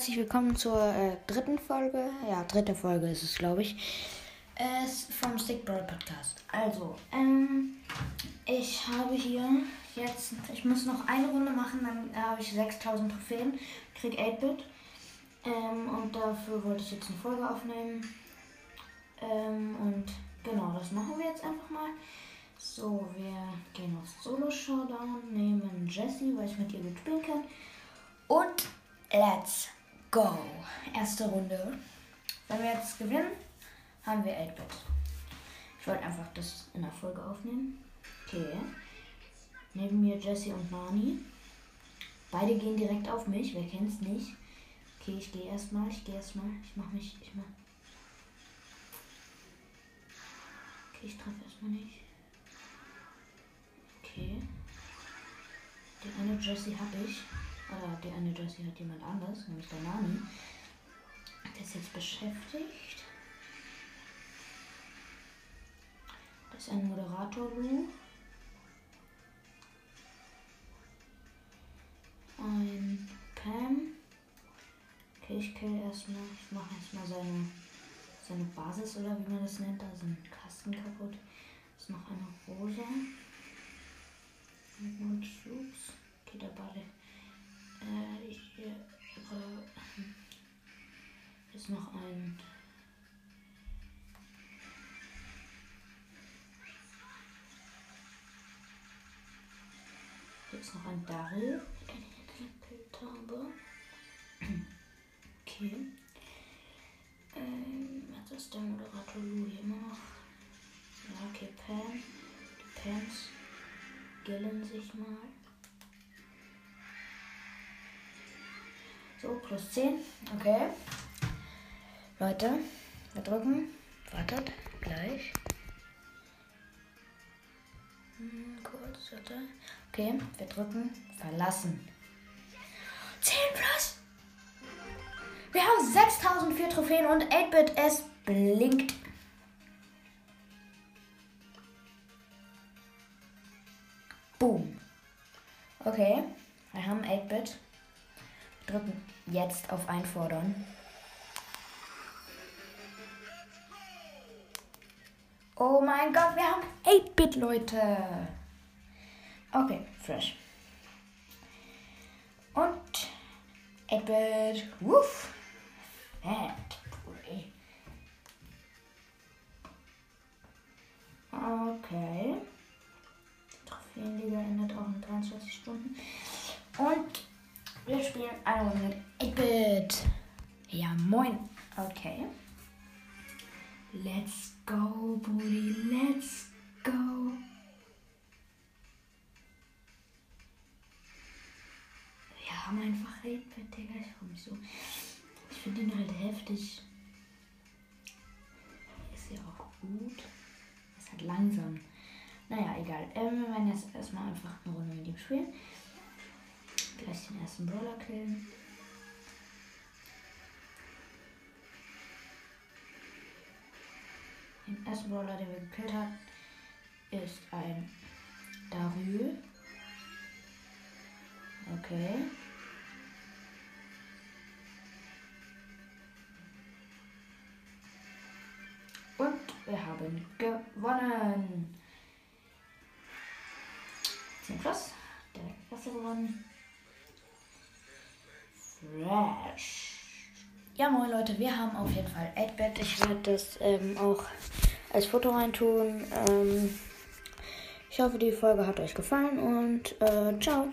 herzlich willkommen zur äh, dritten Folge. Ja, dritte Folge ist es, glaube ich. Äh, vom Stick Brawl Podcast. Also, ähm, ich habe hier jetzt, ich muss noch eine Runde machen, dann habe ich 6000 Trophäen, krieg 8-Bit. Ähm, und dafür wollte ich jetzt eine Folge aufnehmen. Ähm, und genau, das machen wir jetzt einfach mal. So, wir gehen auf Solo Showdown, nehmen Jessie, weil ich mit ihr gut spielen kann. Und let's go. Erste Runde. Wenn wir jetzt gewinnen, haben wir 8-Bit. Ich wollte einfach das in der Folge aufnehmen. Okay. Neben mir Jessie und Nani. Beide gehen direkt auf mich. Wer kennt's nicht? Okay, ich gehe erstmal. Ich gehe erstmal. Ich mach mich. Ich mach. Okay, ich treffe erstmal nicht. Okay. Die eine Jessie habe ich. Oder die eine Jessie hat jemand anders, nämlich der Nani. Der ist jetzt beschäftigt. Das ist ein Moderator Lu. Ein Pam. Okay, ich kill erstmal. Ich mache erstmal seine, seine Basis oder wie man das nennt. Da ist ein Kasten kaputt. Ist noch eine. Mit null Cubes. Okay, der Bade. Äh, ich äh, ist noch ein. Hier ist noch ein Daryl, den ich gekillt habe. Okay. Ähm, jetzt ist der Moderator Lu hier immer noch. Ja, okay, Pam. Die Pams gillen sich mal. So, plus 10. Okay. Leute, wir drücken. Wartet, gleich. Hm, kurz, warte. Okay, wir drücken. Verlassen. 10 plus. Wir haben 6004 Trophäen und 8-Bit, es blinkt. Boom. Okay, wir haben 8-Bit. Drücken jetzt auf Einfordern. Oh mein Gott, wir haben 8-Bit, Leute. Okay, fresh. Und 8-Bit. Wuff. Fat. Okay. Trophäenliga endet auch in 23 Stunden. Und wir spielen eine Runde mit 8-Bit. Ja, moin. Okay. Let's go, Buddy. Let's go. Wir haben einfach 8-Bit, Digga. Ich mich so. Ich finde ihn halt heftig. Ist ja auch gut. Ist halt langsam. Naja, egal. Ähm, wir werden jetzt erstmal einfach eine Runde mit ihm spielen. Gleich den ersten Brawler killen. Den ersten Brawler, den wir gekillt haben, ist ein Darü. Okay. Und wir haben gewonnen. 10 plus. Der erste gewonnen. Fresh. Ja, moin Leute, wir haben auf jeden Fall 8-Bit. Ich werde das ähm, auch als Foto reintun. Ähm, ich hoffe, die Folge hat euch gefallen und äh, ciao.